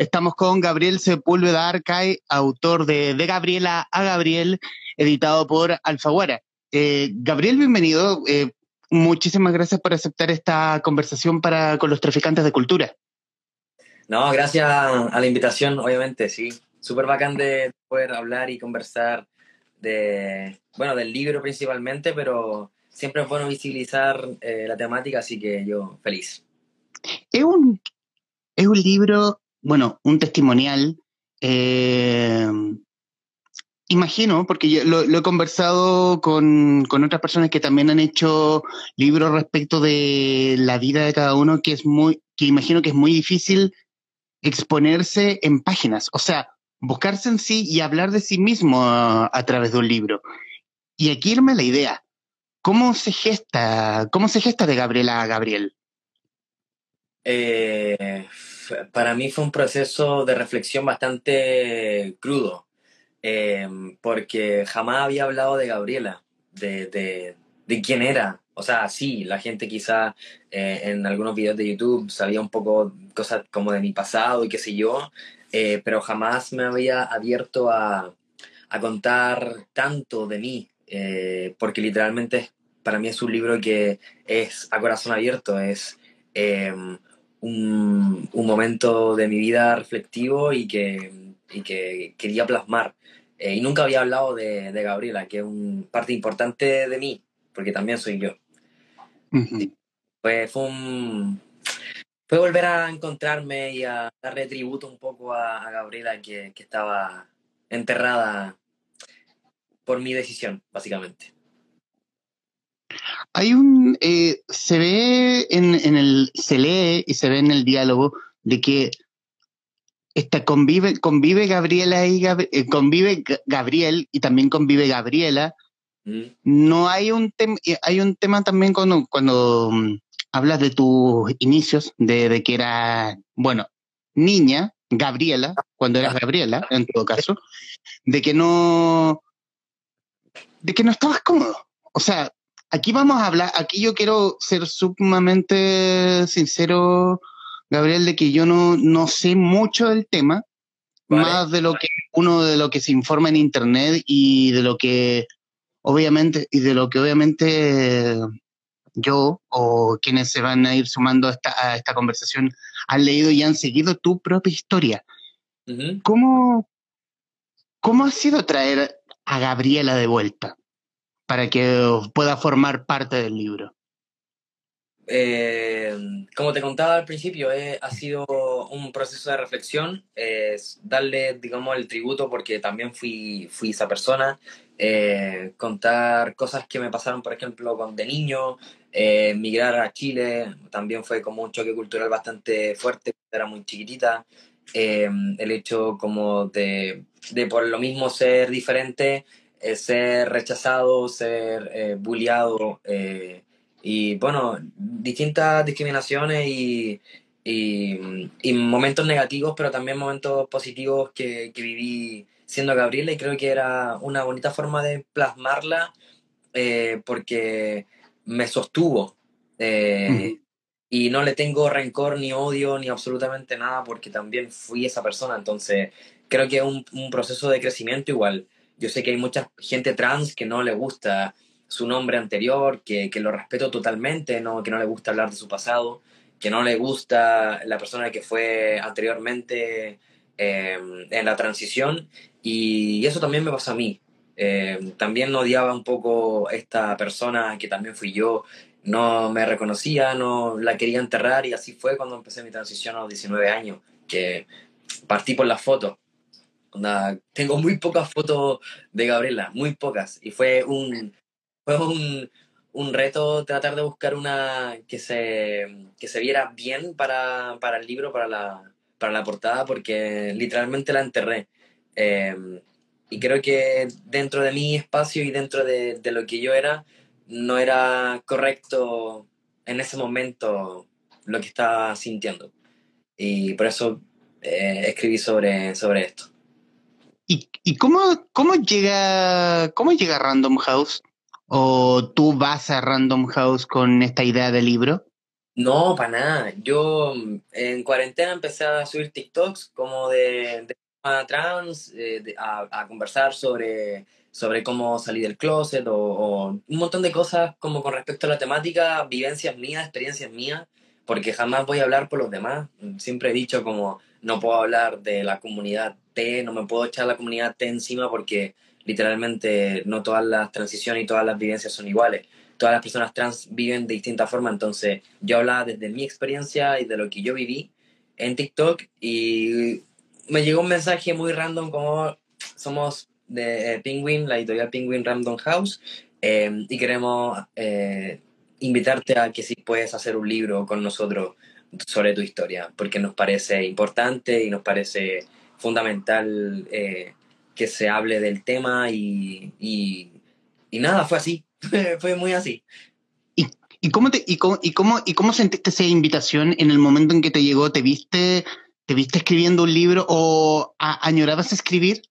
Estamos con Gabriel Sepúlveda Arcay, autor de De Gabriela a Gabriel, editado por Alfaguara. Eh, Gabriel, bienvenido. Eh, muchísimas gracias por aceptar esta conversación para, con los traficantes de cultura. No, gracias a la invitación, obviamente, sí. Súper bacán de poder hablar y conversar de, bueno, del libro principalmente, pero siempre es bueno visibilizar eh, la temática, así que yo feliz. Es un, es un libro, bueno, un testimonial. Eh, imagino, porque yo lo, he conversado con, con, otras personas que también han hecho libros respecto de la vida de cada uno, que es muy, que imagino que es muy difícil exponerse en páginas. O sea, buscarse en sí y hablar de sí mismo a, a través de un libro. Y aquí irme la idea. ¿Cómo se gesta, cómo se gesta de Gabriela a Gabriel? Eh, para mí fue un proceso de reflexión bastante crudo, eh, porque jamás había hablado de Gabriela, de, de, de, quién era. O sea, sí, la gente quizá eh, en algunos videos de YouTube sabía un poco cosas como de mi pasado y qué sé yo, eh, pero jamás me había abierto a, a contar tanto de mí, eh, porque literalmente para mí es un libro que es a corazón abierto, es em, un, un, momento de mi vida reflectivo y que, y que quería plasmar. Eh, y nunca había hablado de, de, Gabriela, que es una parte importante de mí, porque también soy yo. Pues fue un, fue volver a encontrarme y a darle tributo un poco a, a Gabriela que, que, estaba enterrada por mi decisión, básicamente. Hay un, eh, se ve en, en, el, se lee y se ve en el diálogo de que esta convive, convive Gabriela y eh, convive Gabriel y también convive Gabriela. Mm. No hay un tema, hay un tema también cuando, cuando hablas de tus inicios, de, de que era, bueno, niña, Gabriela, cuando eras Gabriela, en todo caso, de que no, de que no estabas cómodo. O sea, aquí vamos a hablar, aquí yo quiero ser sumamente sincero, Gabriel, de que yo no, no sé mucho del tema, vale. más de lo que uno de lo que se informa en internet y de lo que obviamente, y de lo que obviamente yo o quienes se van a ir sumando a esta, a esta conversación han leído y han seguido tu propia historia. Uh -huh. ¿Cómo, ¿Cómo ha sido traer a Gabriela de vuelta para que pueda formar parte del libro? Eh, como te contaba al principio, eh, ha sido un proceso de reflexión, eh, darle, digamos, el tributo porque también fui, fui esa persona, eh, contar cosas que me pasaron, por ejemplo, con de niño, eh, migrar a Chile también fue como un choque cultural bastante fuerte, era muy chiquitita. Eh, el hecho como de, de, por lo mismo ser diferente, eh, ser rechazado, ser eh, bulliado eh, y bueno, distintas discriminaciones y, y, y, momentos negativos, pero también momentos positivos que, que, viví siendo Gabriela y creo que era una bonita forma de plasmarla porque me sostuvo. Eh, mm. Y no le tengo rencor ni odio ni absolutamente nada porque también fui esa persona. Entonces, creo que es un, un, proceso de crecimiento igual. Yo sé que hay mucha gente trans que no le gusta su nombre anterior, que, que lo respeto totalmente, no, que no le gusta hablar de su pasado, que no le gusta la persona que fue anteriormente eh, en la transición. Y eso también me pasa a mí. Eh, también odiaba un poco esta persona que también fui yo, no me reconocía, no la quería enterrar y así fue cuando empecé mi transición a los 19 años, que partí por las fotos. Tengo muy pocas fotos de Gabriela, muy pocas, y fue un, fue un, un reto tratar de buscar una que se, que se viera bien para, para el libro, para la, para la portada, porque literalmente la enterré. Eh, y creo que dentro de mi espacio y dentro de, de, lo que yo era, no era correcto en ese momento lo que estaba sintiendo. Y por eso eh, escribí sobre, sobre esto. ¿Y, cómo, cómo, llega, cómo llega Random House? ¿O tú vas a Random House con esta idea de libro? No, para nada. Yo mm, en cuarentena empecé a subir TikToks como de, de trans, eh, a, conversar sobre, sobre cómo salir del closet o, un montón de cosas como con respecto a la temática, vivencias mías, experiencias mías, porque jamás voy a hablar por los demás. Siempre he dicho como no puedo hablar de la comunidad T, no me puedo echar la comunidad T encima porque literalmente no todas las transiciones y todas las vivencias son iguales. Todas las personas trans viven de distinta forma, entonces yo hablaba desde mi experiencia y de lo que yo viví en TikTok y me llegó un mensaje muy random como somos de eh, Penguin, la editorial Penguin Random House, eh, y queremos eh, invitarte a que si puedes hacer un libro con nosotros sobre tu historia, porque nos parece importante y nos parece fundamental eh, que se hable del tema y, y, y nada, fue así. fue muy así. ¿Y, y, cómo te, y, cómo, y, cómo, ¿Y cómo sentiste esa invitación en el momento en que te llegó? ¿Te viste, te viste escribiendo un libro o a, añorabas escribir?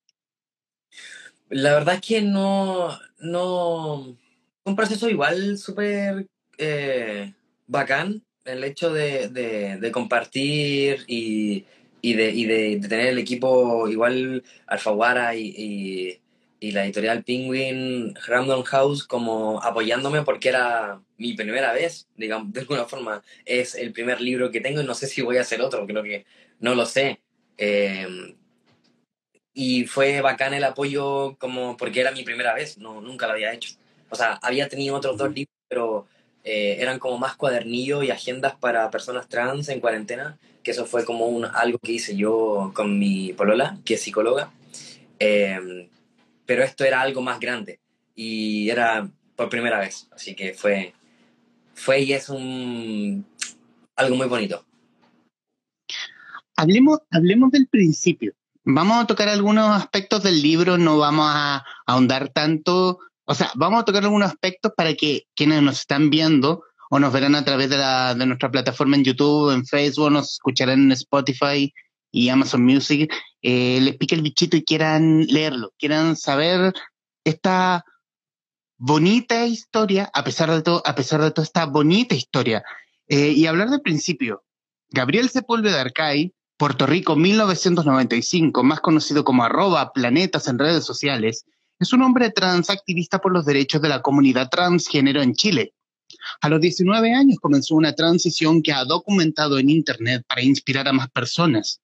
La verdad es que no, no, un proceso igual súper eh, bacán, el hecho de, de, de compartir y, y, de, y de, tener el equipo igual Alfaguara y, y y la editorial Penguin Random House como apoyándome porque era mi primera vez, digamos, de alguna forma. Es el primer libro que tengo y no sé si voy a hacer otro, creo que no lo sé. Eh, y fue bacán el apoyo como porque era mi primera vez, no, nunca lo había hecho. O sea, había tenido otros dos libros, pero eh, eran como más cuadernillos y agendas para personas trans en cuarentena, que eso fue como un, algo que hice yo con mi polola, que es psicóloga. Eh, pero esto era algo más grande y era por primera vez, así que fue, fue y es un, algo muy bonito. Hablemos, hablemos del principio. Vamos a tocar algunos aspectos del libro, no vamos a ahondar tanto, o sea, vamos a tocar algunos aspectos para que quienes nos están viendo o nos verán a través de, la, de nuestra plataforma en YouTube, en Facebook, nos escucharán en Spotify, y Amazon Music eh, les pique el bichito y quieran leerlo, quieran saber esta bonita historia, a pesar de todo, a pesar de toda esta bonita historia. Eh, y hablar del principio. Gabriel Sepúlveda Arcay, Puerto Rico 1995, más conocido como arroba planetas en redes sociales, es un hombre transactivista por los derechos de la comunidad transgénero en Chile. A los 19 años comenzó una transición que ha documentado en Internet para inspirar a más personas.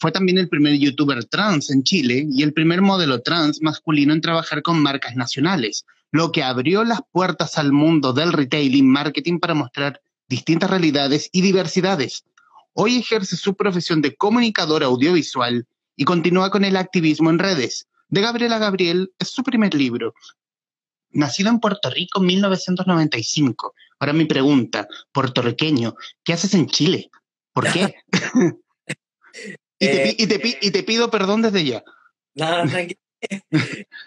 Fue también el primer youtuber trans en Chile y el primer modelo trans masculino en trabajar con marcas nacionales, lo que abrió las puertas al mundo del retailing marketing para mostrar distintas realidades y diversidades. Hoy ejerce su profesión de comunicador audiovisual y continúa con el activismo en redes. De Gabriela Gabriel es su primer libro. Nacido en Puerto Rico en 1995. Ahora mi pregunta, puertorriqueño, ¿qué haces en Chile? ¿Por qué? Y, te, y, te, y te, pido perdón desde ya. No, tranquilo.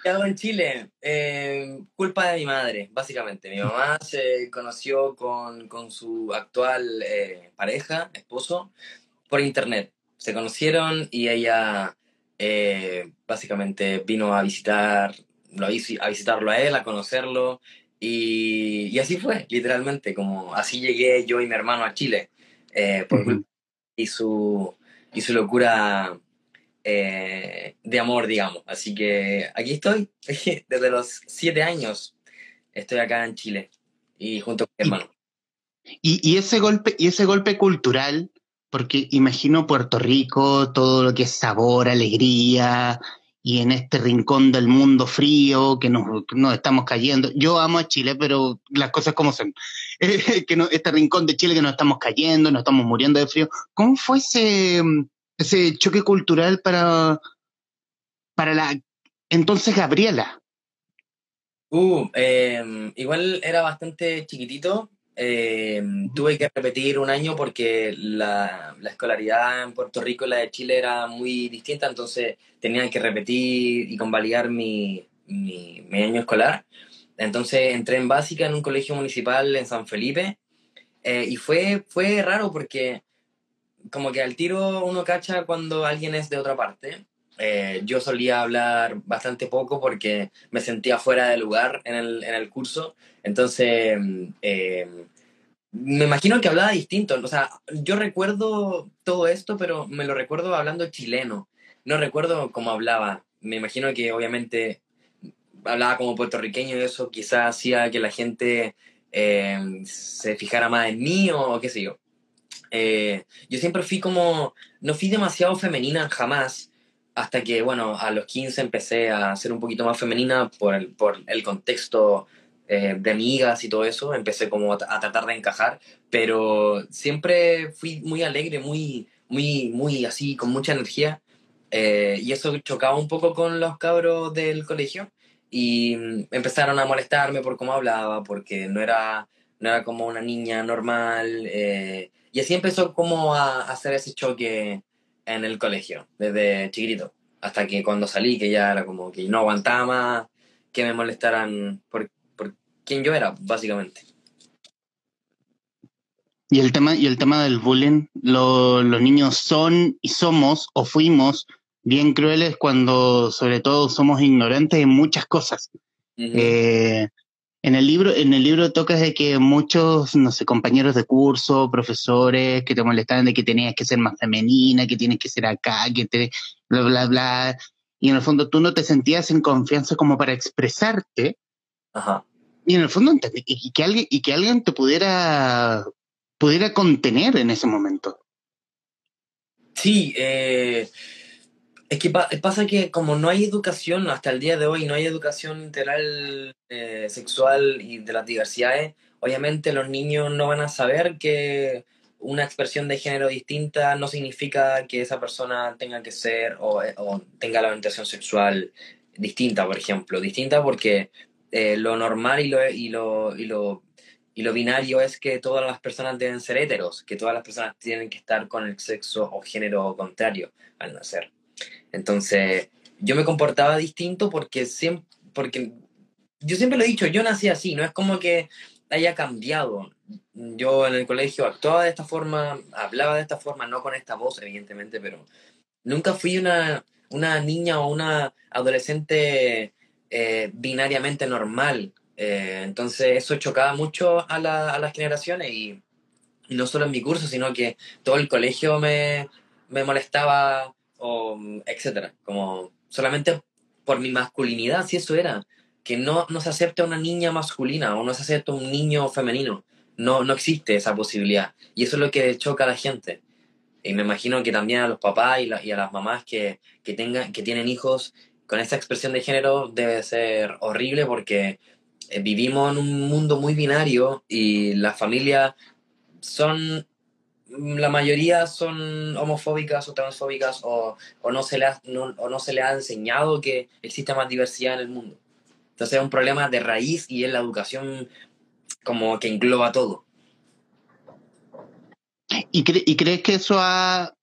¿Qué hago en Chile? Eh, culpa de mi madre, básicamente. Mi mamá se conoció con, con su actual eh, pareja, esposo, por internet. Se conocieron y ella eh, básicamente vino a visitar, a visitarlo a él, a conocerlo. Y, y, así fue, literalmente, como así llegué yo y mi hermano a Chile. por uh -huh. y su y su locura eh, de amor, digamos. Así que aquí estoy, desde los siete años estoy acá en Chile y junto con mi hermano. Y, y, ese golpe, y ese golpe cultural, porque imagino Puerto Rico, todo lo que es sabor, alegría, y en este rincón del mundo frío que nos, estamos cayendo. Yo amo a Chile, pero las cosas como son. que no, este rincón de Chile que nos estamos cayendo, nos estamos muriendo de frío. ¿Cómo fue ese, ese choque cultural para, para la entonces Gabriela? Uh, eh, igual era bastante chiquitito, eh, tuve que repetir un año porque la, la, escolaridad en Puerto Rico y la de Chile era muy distinta, entonces tenía que repetir y convalidar mi, mi, mi, año escolar. Entonces entré en básica en un colegio municipal en San Felipe eh, y fue, fue raro porque como que al tiro uno cacha cuando alguien es de otra parte. Eh, yo solía hablar bastante poco porque me sentía fuera de lugar en el, en el curso. Entonces, eh, me imagino que hablaba distinto. O sea, yo recuerdo todo esto, pero me lo recuerdo hablando chileno. No recuerdo cómo hablaba. Me imagino que obviamente hablaba como puertorriqueño y eso quizás hacía que la gente eh, se fijara más en mí o qué sé yo. Eh, yo siempre fui como, no fui demasiado femenina jamás, hasta que, bueno, a los 15 empecé a ser un poquito más femenina por el, por el contexto eh, de amigas y todo eso, empecé como a, tratar de encajar, pero siempre fui muy alegre, muy, muy, muy así, con mucha energía, y eso chocaba un poco con los cabros del colegio, y empezaron a molestarme por cómo hablaba, porque no era, no era como una niña normal. Eh, y así empezó como a, hacer ese choque en el colegio, desde chiquitito, hasta que cuando salí, que ya era como que no aguantaba más que me molestaran por, por quién yo era, básicamente. Y el tema, y el tema del bullying, los niños son y somos o fuimos bien crueles cuando sobre todo somos ignorantes en muchas cosas. Eh, en el libro, en el libro tocas de que muchos, no sé, compañeros de curso, profesores, que te molestaban de que tenías que ser más femenina, que tienes que ser acá, que te, bla, bla, bla. Y en el fondo tú no te sentías en confianza como para expresarte. Ajá. Y en el fondo y, que alguien, y que alguien te pudiera, pudiera contener en ese momento. Sí, eh, es que pasa que como no hay educación, hasta el día de hoy no hay educación integral eh, sexual y de las diversidades, obviamente los niños no van a saber que una expresión de género distinta no significa que esa persona tenga que ser o, eh, tenga la orientación sexual distinta, por ejemplo. Distinta porque eh, lo normal y lo, y, lo, y, lo, y lo binario es que todas las personas deben ser heteros, que todas las personas tienen que estar con el sexo o género contrario al nacer. Entonces, yo me comportaba distinto porque siempre, porque yo siempre lo he dicho, yo nací así, no es como que haya cambiado. Yo en el colegio actuaba de esta forma, hablaba de esta forma, no con esta voz, evidentemente, pero nunca fui una, una niña o una adolescente eh, binariamente normal. Eh, entonces eso chocaba mucho a, la, a las generaciones y, no solo en mi curso, sino que todo el colegio me, me molestaba o etcétera, como solamente por mi masculinidad, si eso era, que no, no se acepta una niña masculina o no se acepta un niño femenino, no, no existe esa posibilidad y eso es lo que choca a la gente. Y me imagino que también a los papás y, y a las mamás que, que, tengan, que tienen hijos con esa expresión de género debe ser horrible porque eh, vivimos en un mundo muy binario y las familias son la mayoría son homofóbicas o transfóbicas o, no se le ha, o no se le ha enseñado que existe más diversidad en el mundo. Entonces es un problema de raíz y es la educación como que engloba todo. ¿Y, crees que eso ha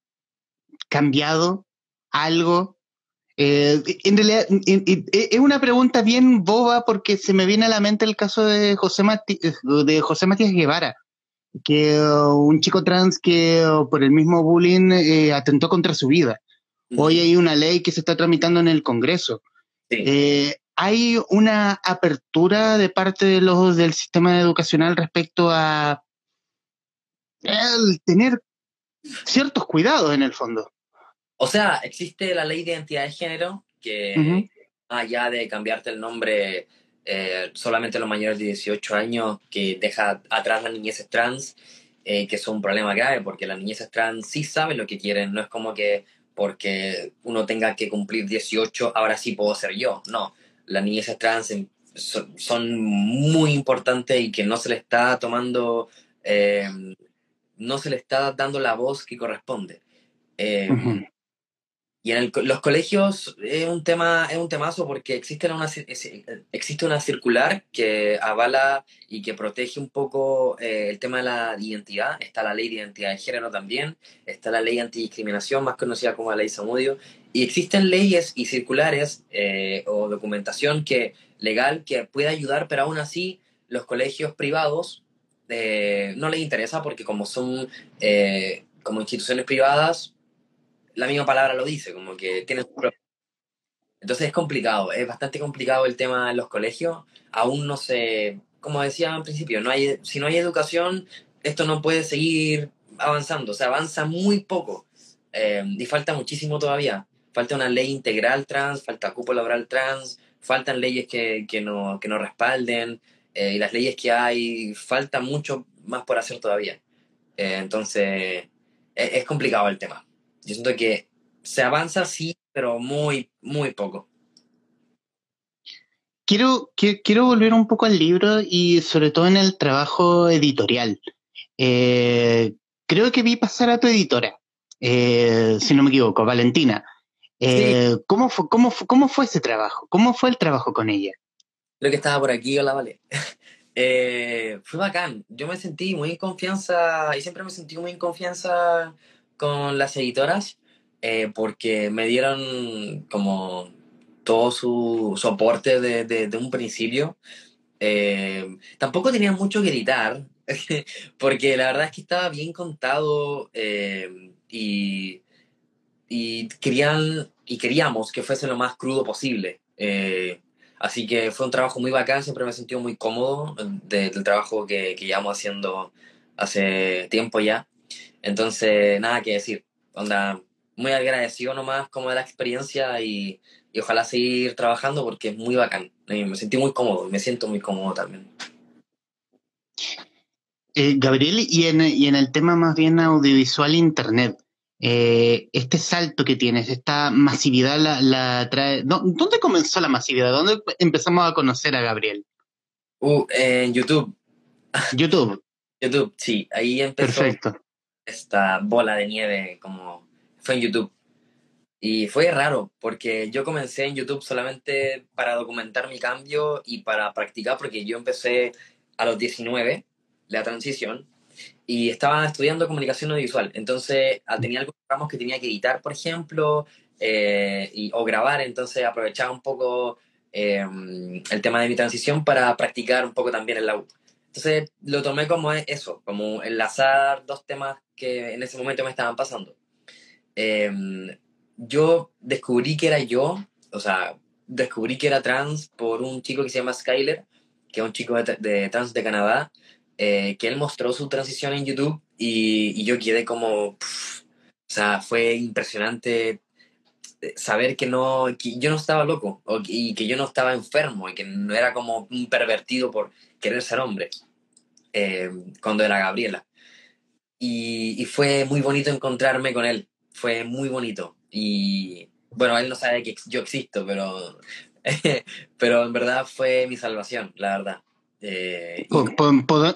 cambiado algo? Eh, en realidad es una pregunta bien boba porque se me viene a la mente el caso de José, de José Matías Guevara que uh, un chico trans que uh, por el mismo bullying eh, atentó contra su vida. Hoy hay una ley que se está tramitando en el Congreso. Eh, ¿Hay una apertura de parte de los del sistema educacional respecto a el tener ciertos cuidados en el fondo? O sea, existe la ley de identidad de género que, allá de cambiarte el nombre eh, solamente los mayores de 18 años que deja atrás las niñeces trans, eh, que es un problema grave porque las niñeces trans sí saben lo que quieren, no es como que porque uno tenga que cumplir 18, ahora sí puedo ser yo, no, las niñeces trans son, muy importantes y que no se le está tomando, eh, no se le está dando la voz que corresponde. Y en los colegios es un tema, es un temazo porque existe una, existe una circular que avala y que protege un poco eh, el tema de la identidad. Está la ley de identidad de género también, está la ley antidiscriminación, más conocida como la ley Samudio. Y existen leyes y circulares eh, o documentación que, legal que puede ayudar, pero aún así los colegios privados eh, no les interesa porque como son como instituciones privadas, la misma palabra lo dice, como que tiene Entonces es complicado, es bastante complicado el tema en los colegios. Aún no se, como decía al principio, no hay, si no hay educación, esto no puede seguir avanzando, o sea, avanza muy poco eh, y falta muchísimo todavía. Falta una ley integral trans, falta cupo laboral trans, faltan leyes que, que, no, que no respalden eh, y las leyes que hay, falta mucho más por hacer todavía. Eh, entonces, es, es complicado el tema. Yo siento que se avanza, sí, pero muy, muy poco. Quiero, quiero, volver un poco al libro y sobre todo en el trabajo editorial. Eh, creo que vi pasar a tu editora, eh, si no me equivoco, Valentina. Eh, ¿cómo, fue, cómo, ¿Cómo fue ese trabajo? ¿Cómo fue el trabajo con ella? Lo que estaba por aquí, hola, vale. fue bacán. Yo me sentí muy en confianza y siempre me sentí muy en confianza con las editoras porque me dieron como todo su soporte de, un principio. Eh, tampoco tenía mucho que editar, porque la verdad es que estaba bien contado eh, y, y, querían, y queríamos que fuese lo más crudo posible. Eh, así que fue un trabajo muy bacán, siempre me he sentido muy cómodo del trabajo que, que llevamos haciendo hace tiempo ya. Entonces, nada que decir. Onda, muy agradecido nomás como de la experiencia y, y ojalá seguir trabajando porque es muy bacán. Me sentí muy cómodo, me siento muy cómodo también. Eh, Gabriel, y en, y en, el tema más bien audiovisual Internet, eh, este salto que tienes, esta masividad la, trae... ¿Dónde comenzó la masividad? ¿Dónde empezamos a conocer a Gabriel? Uh, en YouTube. YouTube. YouTube, sí, ahí empezó Perfecto. Esta bola de nieve, como fue en YouTube. Y fue raro, porque yo comencé en YouTube solamente para documentar mi cambio y para practicar, porque yo empecé a los 19, la transición, y estaba estudiando comunicación audiovisual. Entonces ah, tenía algunos programas que tenía que editar, por ejemplo, eh, y, o grabar, entonces aprovechaba un poco em, el tema de mi transición para practicar un poco también el la Entonces lo tomé como eso, como enlazar dos temas que en ese momento me estaban pasando. Eh, yo descubrí que era yo, o sea, descubrí que era trans por un chico que se llama Skyler, que es un chico de, trans de Canadá, eh, que él mostró su transición en YouTube y, yo quedé como, o sea, fue impresionante saber que no, que yo no estaba loco y que yo no estaba enfermo y que no era como un pervertido por querer ser hombre eh, cuando era Gabriela. Y, y fue muy bonito encontrarme con él, fue muy bonito. Y bueno, él no sabe que yo existo, pero, pero en verdad fue mi salvación, la verdad. Eh,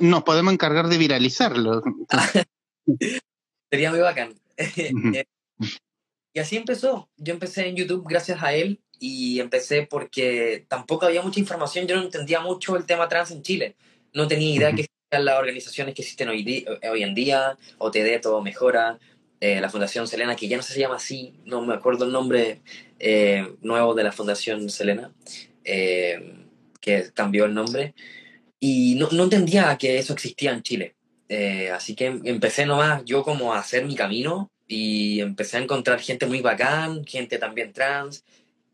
nos podemos encargar de viralizarlo. Sería muy bacán. Eh, y así empezó. Yo empecé en YouTube gracias a él y empecé porque tampoco había mucha información. Yo no entendía mucho el tema trans en Chile. No tenía idea que existían las organizaciones que existen hoy, hoy en día, OTD, Todo Mejora, eh, la Fundación Selena, que ya no se llama así, no me acuerdo el nombre eh, nuevo de la Fundación Selena, eh, que cambió el nombre, y no, no, entendía que eso existía en Chile. así que empecé nomás yo como a hacer mi camino y empecé a encontrar gente muy bacán, gente también trans,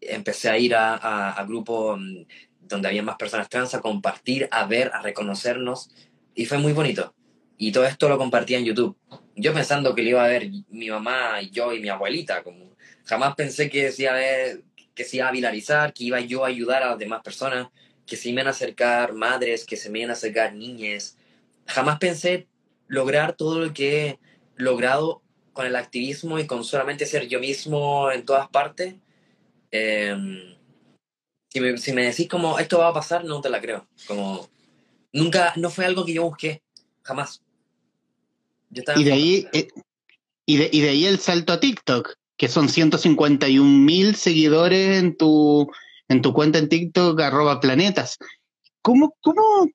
empecé a ir a, grupos mm, donde había más personas trans, a compartir, a ver, a reconocernos, y fue muy bonito. Y todo esto lo compartía en YouTube yo pensando que le iba a ver mi mamá yo y mi abuelita, como jamás pensé que se iba a, ver, que se iba a viralizar, que iba yo a ayudar a las demás personas, que se me iban a acercar madres, que se me iban a acercar niñas. Jamás pensé lograr todo lo que he logrado con el activismo y con solamente ser yo mismo en todas partes. Em, si, me, si me decís como esto va a pasar, no te la creo. Como nunca, no fue algo que yo busqué, jamás. Y de, ahí, eh, y, de, y de ahí el salto a TikTok, que son 151 mil seguidores en tu, en tu cuenta en TikTok, arroba planetas. ¿Cómo, cómo,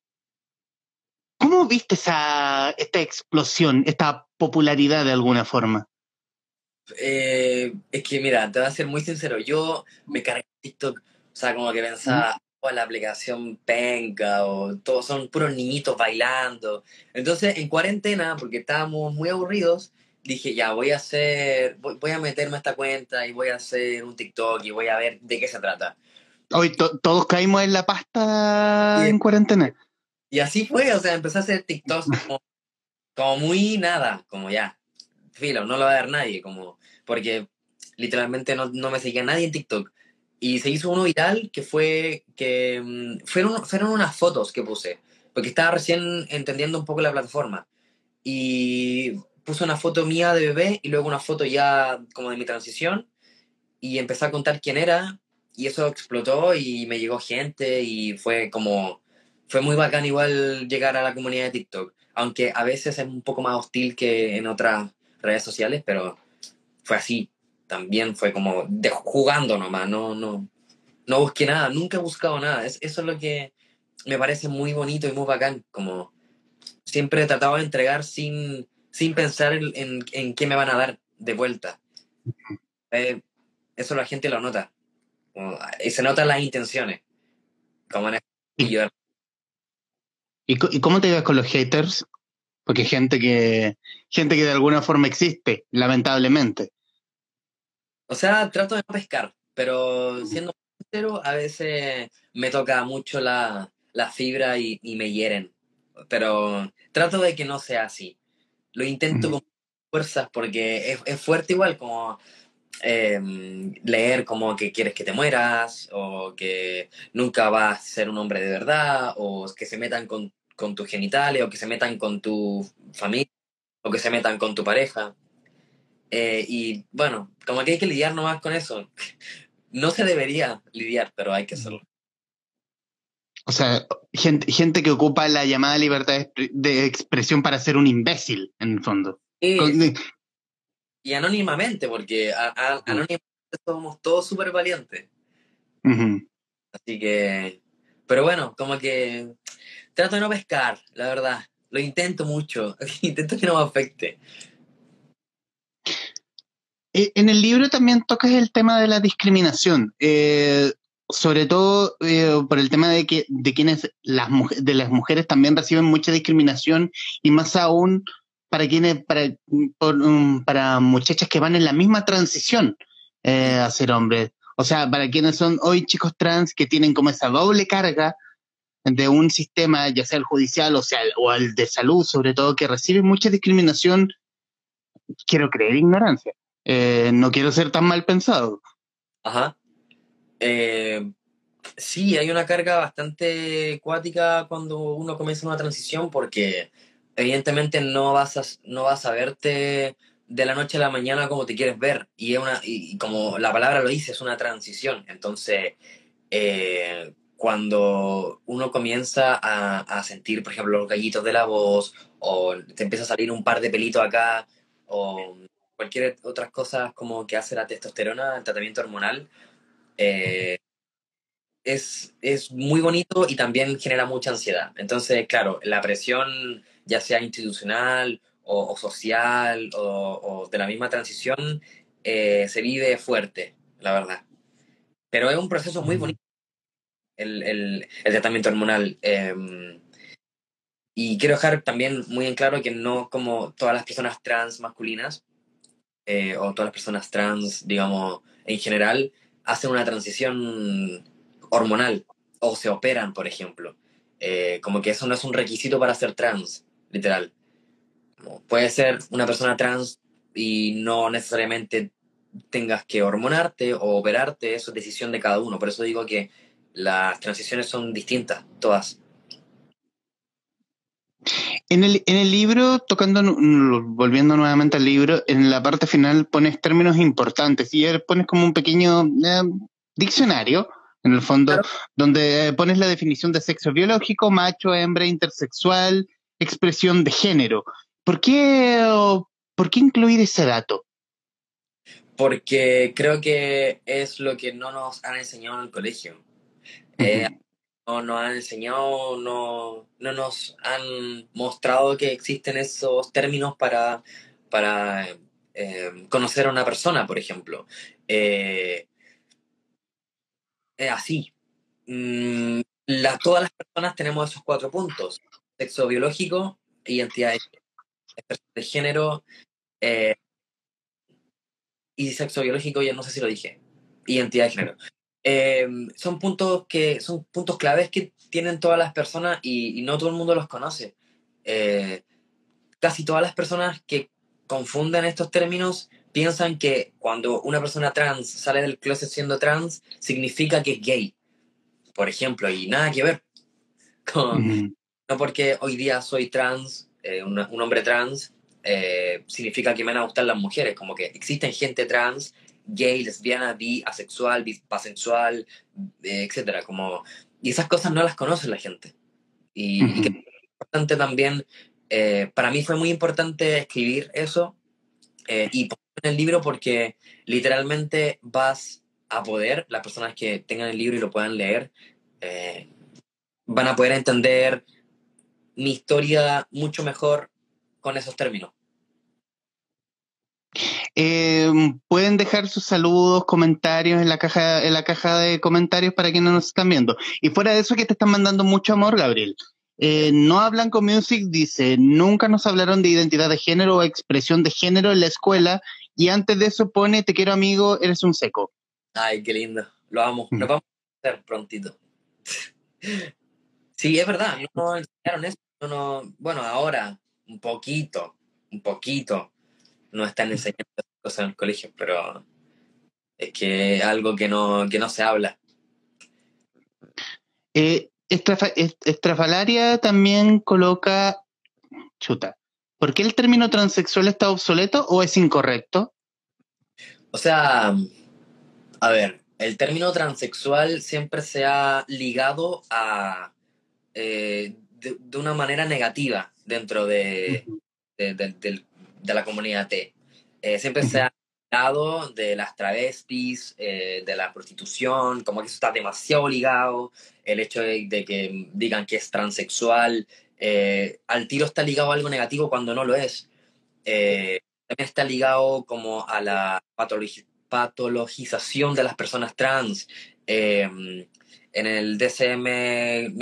cómo viste esa, esta explosión, esta popularidad de alguna forma? Eh, es que mira, te voy a ser muy sincero, yo me cargué TikTok, o sea, como que pensaba, o la aplicación penca o todos son puros niñitos bailando. Entonces, en cuarentena, porque estábamos muy aburridos, dije, ya, voy a hacer, voy, a meterme a esta cuenta y voy a hacer un TikTok y voy a ver de qué se trata. Hoy todos caímos en la pasta en cuarentena. Y así fue, o sea, empecé a hacer TikToks como como muy nada, como ya, filo, no lo va a ver nadie, como, porque literalmente no, no me seguía nadie en TikTok. Y se hizo uno viral que fue, que mm, fueron, fueron unas fotos que puse, porque estaba recién entendiendo un poco la plataforma. Y puse una foto mía de bebé y luego una foto ya como de mi transición y empecé a contar quién era y eso explotó y me llegó gente y fue como, fue muy bacán igual llegar a la comunidad de TikTok, aunque a veces es un poco más hostil que en otras redes sociales, pero fue así, también fue como jugando nomás, no, no, no busqué nada, nunca he buscado nada, es, eso es lo que me parece muy bonito y muy bacán, como siempre he tratado de entregar sin, sin pensar en, en, qué me van a dar de vuelta. Eh, eso la gente lo nota. Y se notan las intenciones. Como en ¿Y, ¿Y cómo te ves con los haters? Porque gente que, gente que de alguna forma existe, lamentablemente. O sea, trato de no pescar, pero siendo sincero, a veces me toca mucho la, la fibra y, y, me hieren. Pero trato de que no sea así. Lo intento con fuerzas porque es, es fuerte igual, como Em, leer como que quieres que te mueras o que nunca vas a ser un hombre de verdad o que se metan con, con tus genitales o que se metan con tu familia o que se metan con tu pareja. Eh, y bueno, como que hay que lidiar nomás con eso. No se debería lidiar, pero hay que hacerlo. O sea, gente, gente que ocupa la llamada libertad de, expresión para ser un imbécil, en el fondo y anónimamente, porque anónimamente somos todos súper valientes. Así que, pero bueno, como que trato de no pescar, la verdad. Lo intento mucho, intento que no me afecte. Eh, en el libro también tocas el tema de la discriminación, eh, sobre todo eh, por el tema de que de quienes las de las mujeres también reciben mucha discriminación y más aún para quienes, para, um, para muchachas que van en la misma transición eh, a ser hombres. O sea, para quienes son hoy chicos trans que tienen como esa doble carga de un sistema, ya sea el judicial o sea o el de salud, sobre todo, que recibe mucha discriminación, quiero creer ignorancia. Eh, no quiero ser tan mal pensado. Ajá. Eh, sí, hay una carga bastante cuática cuando uno comienza una transición porque evidentemente no vas a, no vas a verte de la noche a la mañana como te quieres ver. Y, es una, y, como la palabra lo dice, es una transición. Entonces, eh, cuando uno comienza a, a, sentir, por ejemplo, los gallitos de la voz, o te empieza a salir un par de pelitos acá, o cualquier otras cosas como que hace la testosterona, el tratamiento hormonal, eh, es, es muy bonito y también genera mucha ansiedad. Entonces, claro, la presión ya sea institucional o, social o, de la misma transición, eh, se vive fuerte, la verdad. Pero es un proceso muy bonito, el, el, tratamiento hormonal. Em, y quiero dejar también muy en claro que no como todas las personas trans masculinas eh, o todas las personas trans, digamos, en general, hacen una transición hormonal o se operan, por ejemplo. Eh, como que eso no es un requisito para ser trans literal. Puede ser una persona trans y no necesariamente tengas que hormonarte o operarte, eso es decisión de cada uno. Por eso digo que las transiciones son distintas, todas. En el, en el libro, tocando, volviendo nuevamente al libro, en la parte final pones términos importantes y pones como un pequeño eh, diccionario, en el fondo, donde pones la definición de sexo biológico, macho, hembra, intersexual, expresión de género. ¿Por qué, ¿Por qué incluir ese dato? Porque creo que es lo que no nos han enseñado en el colegio. Eh, no nos han enseñado, no, no nos han mostrado que existen esos términos para, para eh, conocer a una persona, por ejemplo. Eh, así. Mm, todas las personas tenemos esos cuatro puntos sexo biológico, identidad de género eh, y sexo biológico, ya no sé si lo dije, identidad de género. Eh, son puntos que son puntos claves que tienen todas las personas y, no todo el mundo los conoce. Eh, casi todas las personas que confunden estos términos piensan que cuando una persona trans sale del closet siendo trans, significa que es gay, por ejemplo, y nada que ver. No porque hoy día soy trans, eh, un, hombre trans, eh, significa que me van a gustar las mujeres, como que existen gente trans, gay, lesbiana, bi, asexual, bisexual, eh, etcétera, como y esas cosas no las conoce la gente. Y, es importante también, para mí fue muy importante escribir eso y poner en el libro porque literalmente vas a poder, las personas que tengan el libro y lo puedan leer, van a poder entender mi historia mucho mejor con esos términos. Em, pueden dejar sus saludos, comentarios en la caja, en la caja de comentarios para quienes nos están viendo. Y fuera de eso que te están mandando mucho amor, Gabriel. Eh, no hablan con Music dice, nunca nos hablaron de identidad de género o expresión de género en la escuela y antes de eso pone, te quiero amigo, eres un seco. Ay, qué lindo, lo amo, lo mm. vamos a hacer prontito. Sí, es verdad, no enseñaron eso. No, bueno, ahora un poquito, un poquito no están enseñando cosas en el colegio, pero es que es algo que no, que no se habla. Eh, Estrafalaria también coloca, chuta, ¿por qué el término transexual está obsoleto o es incorrecto? O sea, a ver, el término transexual siempre se ha ligado a eh, de, una manera negativa dentro de, de, la comunidad T. Eh, siempre se ha hablado de las travestis, eh, de la prostitución, como que eso está demasiado ligado, el hecho de, que digan que es transexual, al tiro está ligado a algo negativo cuando no lo es. también está ligado como a la patologización de las personas trans en el DSM,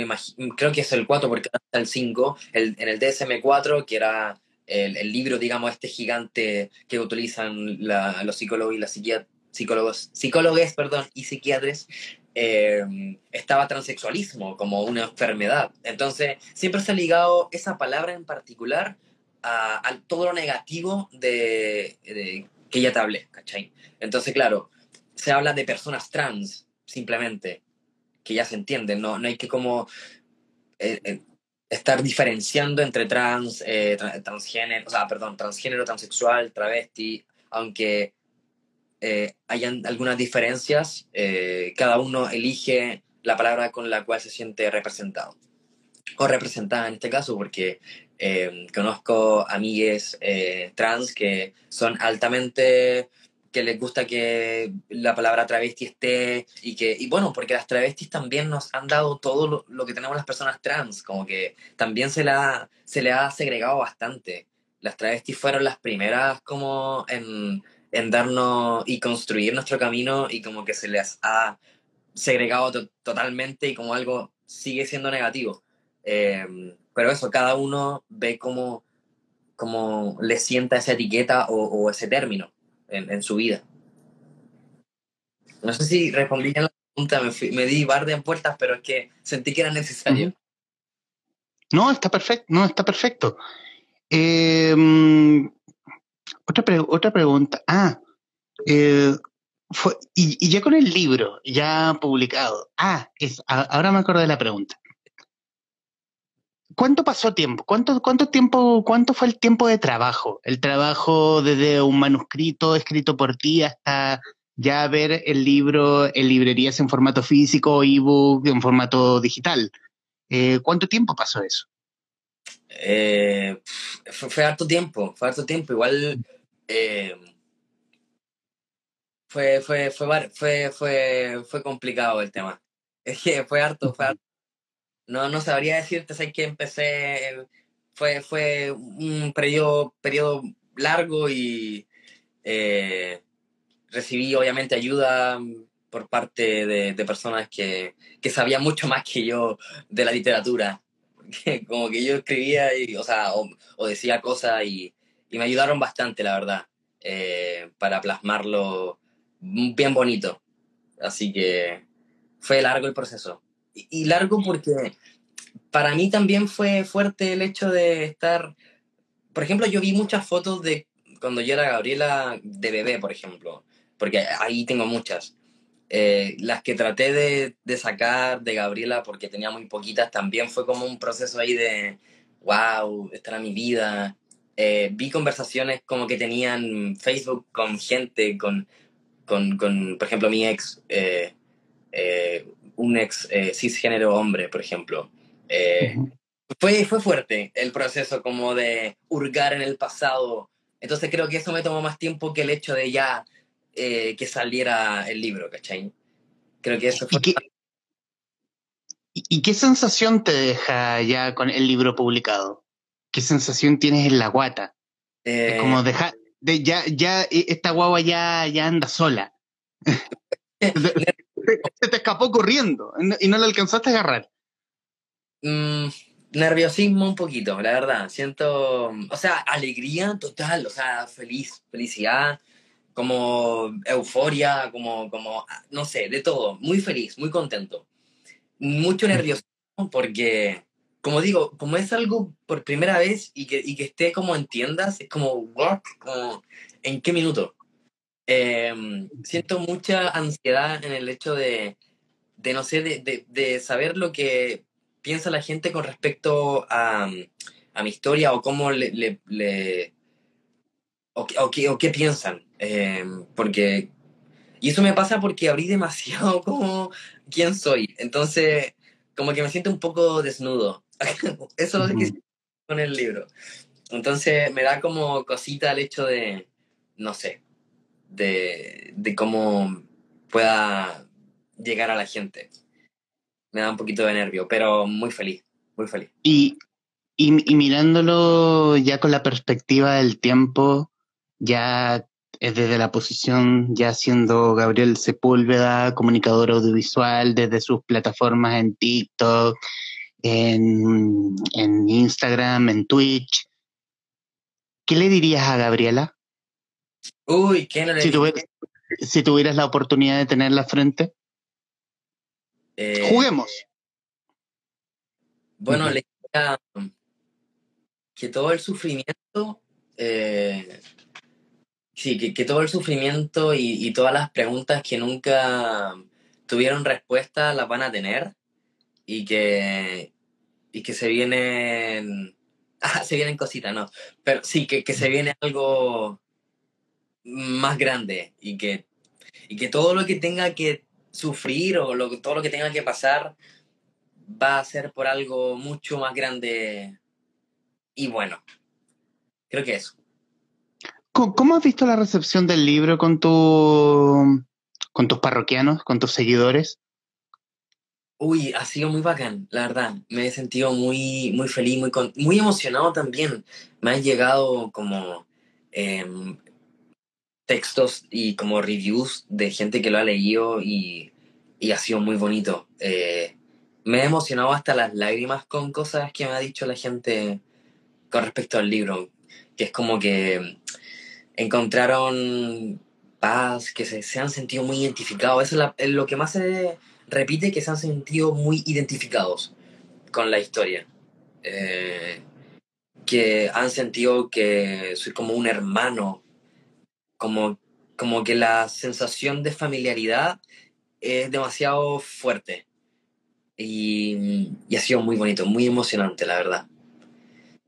creo que es el 4 porque está el 5, el, en el DSM-4, que era el, libro, digamos, este gigante que utilizan los psicólogos y las psicólogos, psicólogos perdón, y psiquiatras, eh, estaba transexualismo como una enfermedad. Entonces, siempre se ha ligado esa palabra en particular a, todo lo negativo de, que ya te hablé, ¿cachai? Entonces, claro, se habla de personas trans, simplemente, que ya se entiende, no, no hay que como eh, eh, estar diferenciando entre trans, eh, transgénero, o sea, perdón, transgénero, transexual, travesti, aunque hayan algunas diferencias, cada uno elige la palabra con la cual se siente representado o representada en este caso, porque conozco amigues trans que son altamente que les gusta que la palabra travesti esté y que, y bueno, porque las travestis también nos han dado todo lo, que tenemos las personas trans, como que también se, la, se le ha segregado bastante. Las travestis fueron las primeras como en, en darnos y construir nuestro camino y como que se les ha segregado totalmente y como algo sigue siendo negativo. Em, pero eso, cada uno ve cómo, cómo le sienta esa etiqueta o, o ese término en, su vida. No sé si respondí a la pregunta, me, di bar de puertas, pero es que sentí que era necesario. No, está perfecto, no, está perfecto. Em, otra, otra pregunta. Ah, eh, y, ya con el libro, ya publicado. Ah, es, ahora me acuerdo de la pregunta. ¿Cuánto pasó tiempo? ¿Cuánto, ¿Cuánto tiempo, cuánto fue el tiempo de trabajo? El trabajo desde un manuscrito escrito por ti hasta ya ver el libro en librerías en formato físico, ebook, en formato digital. Eh, ¿Cuánto tiempo pasó eso? Eh, fue, harto tiempo, fue harto tiempo. Igual eh, fue, fue, fue, fue, fue, fue complicado el tema. Es que fue harto, fue harto no, no sabría decirte, sé que empecé, fue, fue un periodo, periodo largo y eh, recibí obviamente ayuda por parte de, personas que, que, sabían mucho más que yo de la literatura. Como que yo escribía y, o, sea, o, decía cosas y, y, me ayudaron bastante, la verdad, eh, para plasmarlo bien bonito. Así que fue largo el proceso y largo porque para mí también fue fuerte el hecho de estar por ejemplo, yo vi muchas fotos de cuando yo era Gabriela de bebé, por ejemplo, porque ahí tengo muchas. Eh, las que traté de, de, sacar de Gabriela porque tenía muy poquitas también fue como un proceso ahí de, wow, esta era mi vida. Eh, vi conversaciones como que tenían Facebook con gente, con, con, con por ejemplo, mi ex, eh, un ex cisgénero hombre, por ejemplo. fue, fue fuerte el proceso como de hurgar en el pasado. Entonces creo que eso me tomó más tiempo que el hecho de ya eh, que saliera el libro, ¿cachai? Creo que eso fue... ¿Y qué, ¿Y qué sensación te deja ya con el libro publicado? ¿Qué sensación tienes en la guata? Es como eh, dejar, de, ya, ya, e, esta guagua ya, ya anda sola. se te escapó corriendo y no la alcanzaste a agarrar. Mm, nerviosismo un poquito, la verdad. Siento, o sea, alegría total, o sea, feliz, felicidad como euforia, como, como, no sé, de todo. Muy feliz, muy contento. Mucho nervioso porque, como digo, como es algo por primera vez y que, y que esté como en tiendas, es como, what? Como, ¿En qué minuto? Em, siento mucha ansiedad en el hecho de, de no sé, de, de, de, saber lo que piensa la gente con respecto a, a mi historia o cómo le, le, le o, o, qué, o qué piensan. Eh, porque. Y eso me pasa porque abrí demasiado como quién soy. Entonces, como que me siento un poco desnudo. eso es lo que con el libro. Entonces, me da como cosita el hecho de. No sé. De, de cómo pueda llegar a la gente. Me da un poquito de nervio, pero muy feliz, muy feliz. Y, y, mirándolo ya con la perspectiva del tiempo, ya es desde la posición ya siendo Gabriel Sepúlveda, comunicador audiovisual, desde sus plataformas en TikTok, en, en Instagram, en Twitch. ¿Qué le dirías a Gabriela? Uy, ¿qué no le si, tuvieras, si tuvieras la oportunidad de tenerla frente. Eh, Juguemos. Bueno, le diría que todo el sufrimiento eh, Sí, que, todo el sufrimiento y, todas las preguntas que nunca tuvieron respuesta las van a tener y que, y que se vienen... Ah, se vienen cositas, no. Pero sí, que, que se viene algo más grande y que, y que todo lo que tenga que sufrir o lo, todo lo que tenga que pasar va a ser por algo mucho más grande y bueno. Creo que eso. ¿Cómo has visto la recepción del libro con, tu, con tus parroquianos, con tus seguidores? Uy, ha sido muy bacán, la verdad. Me he sentido muy, muy feliz, muy, muy emocionado también. Me han llegado como em, textos y como reviews de gente que lo ha leído y, y ha sido muy bonito. Eh, me he emocionado hasta las lágrimas con cosas que me ha dicho la gente con respecto al libro, que es como que encontraron paz, que se, se han sentido muy identificados. Eso es, lo que más se repite, que se han sentido muy identificados con la historia. Eh, que han sentido que soy como un hermano, como, como que la sensación de familiaridad es demasiado fuerte. Y, ha sido muy bonito, muy emocionante, la verdad.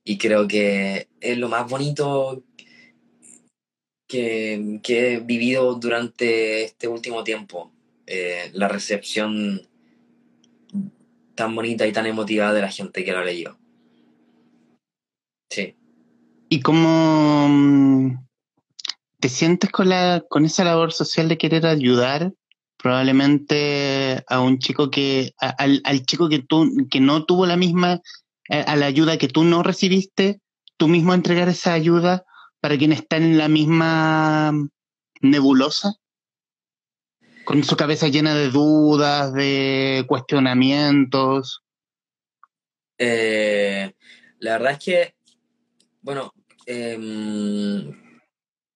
Y creo que es lo más bonito que, he vivido durante este último tiempo. Eh, la recepción tan bonita y tan emotiva de la gente que lo leído. Sí. ¿Y cómo mm, te sientes con, la, con esa labor social de querer ayudar probablemente a un chico que, al, al, chico que tú, que no tuvo la misma, eh, a la ayuda que tú no recibiste, tú mismo entregar esa ayuda para quien está en la misma nebulosa, con su cabeza llena de dudas, de cuestionamientos. Eh, la verdad es que, bueno, em,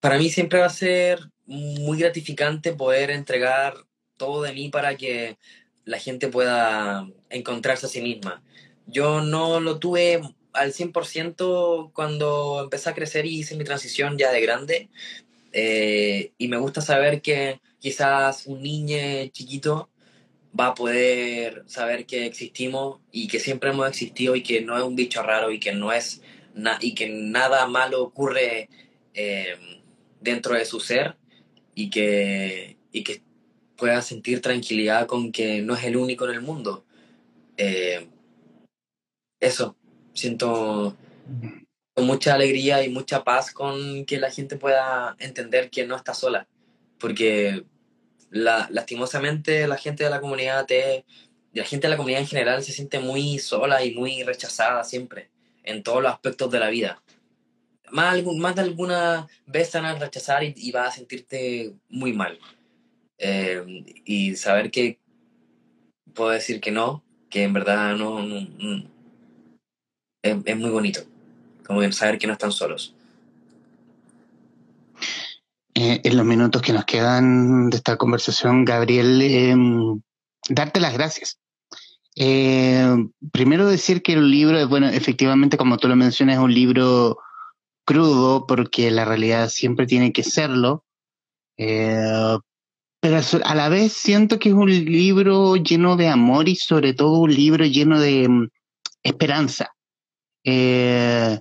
para mí siempre va a ser muy gratificante poder entregar todo de mí para que la gente pueda encontrarse a sí misma. Yo no lo tuve al 100% cuando empecé a crecer y hice mi transición ya de grande. Eh, y me gusta saber que quizás un niño chiquito va a poder saber que existimos y que siempre hemos existido y que no es un bicho raro y que no es y que nada malo ocurre eh, dentro de su ser y que, y que pueda sentir tranquilidad con que no es el único en el mundo. Eh, eso, siento mucha alegría y mucha paz con que la gente pueda entender que no está sola, porque la, lastimosamente la gente de la comunidad te, la gente de la comunidad en general se siente muy sola y muy rechazada siempre, en todos los aspectos de la vida. Más, más de alguna vez van a rechazar y, y vas a sentirte muy mal. Eh, y saber que puedo decir que no, que en verdad no, es, muy bonito, como saber que no están solos. Eh, en los minutos que nos quedan de esta conversación, Gabriel, em, darte las gracias. Eh, primero decir que el libro, bueno, efectivamente, como tú lo mencionas, es un libro crudo, porque la realidad siempre tiene que serlo, eh, pero a la vez siento que es un libro lleno de amor y sobre todo un libro lleno de mm, esperanza. Eh,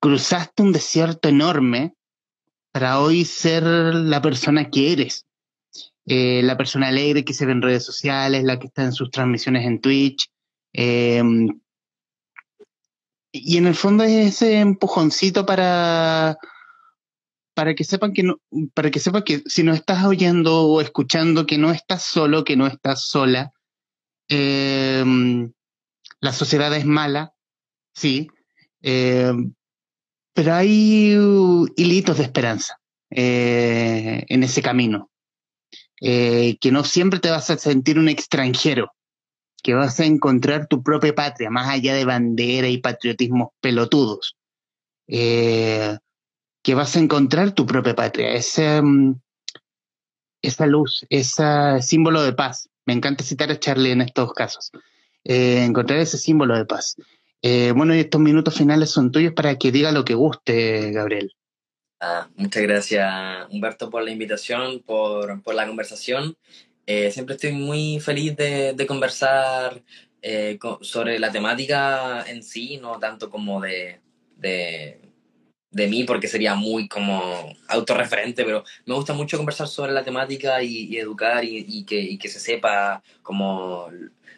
cruzaste un desierto enorme para hoy ser la persona que eres. Eh, la persona alegre que se ve en redes sociales, la que está en sus transmisiones en Twitch. Y en el fondo es ese empujoncito para, para que sepan que no, para que que si no estás oyendo o escuchando que no estás solo, que no estás sola, em, la sociedad es mala, sí, em, pero hay hilitos de esperanza eh, en ese camino, eh, que no siempre te vas a sentir un extranjero, que vas a encontrar tu propia patria, más allá de bandera y patriotismos pelotudos. Eh, que vas a encontrar tu propia patria, ese, mm, esa luz, ese símbolo de paz. Me encanta citar a Charlie en estos casos. Eh, encontrar ese símbolo de paz. Eh, bueno, y estos minutos finales son tuyos para que diga lo que guste, Gabriel. Ah, muchas gracias, Humberto, por la invitación, por, por la conversación. Eh, siempre estoy muy feliz de, de conversar sobre la temática en sí, no tanto como de, de, de mí porque sería muy como autorreferente, pero me gusta mucho conversar sobre la temática y, educar y, que, que, se sepa como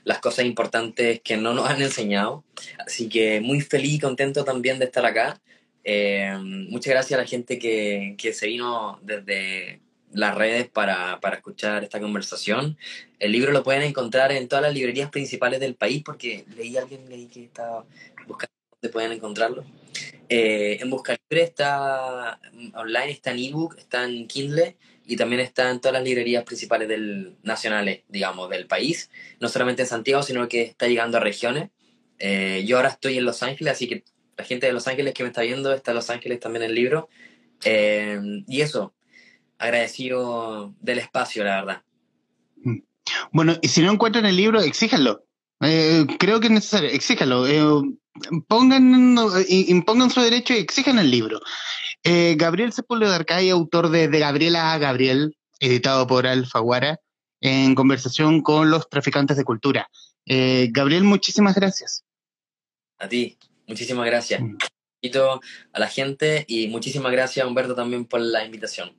las cosas importantes que no nos han enseñado. Así que muy feliz y contento también de estar acá. Eh, muchas gracias a la gente que, que se vino desde las redes para, para, escuchar esta conversación. El libro lo pueden encontrar en todas las librerías principales del país porque leí a alguien que estaba buscando dónde pueden encontrarlo. Eh, en Busca Libre está online, está en ebook, está en Kindle y también está en todas las librerías principales del, nacionales, digamos, del país. No solamente en Santiago, sino que está llegando a regiones. Eh, yo ahora estoy en Los Ángeles, así que la gente de Los Ángeles que me está viendo está en Los Ángeles también el libro. Eh, y eso, agradecido del espacio, la verdad. Mm. Bueno, y si no encuentran el libro, exíjanlo. creo que es necesario, exíjanlo pongan, impongan su derecho y exijan el libro. Eh, Gabriel Sepúlveda Arcay, autor de, de Gabriela a Gabriel, editado por Alfaguara, en conversación con los traficantes de cultura. Eh, Gabriel, muchísimas gracias. A ti, muchísimas gracias. Mm. a la gente y muchísimas gracias, Humberto, también por la invitación.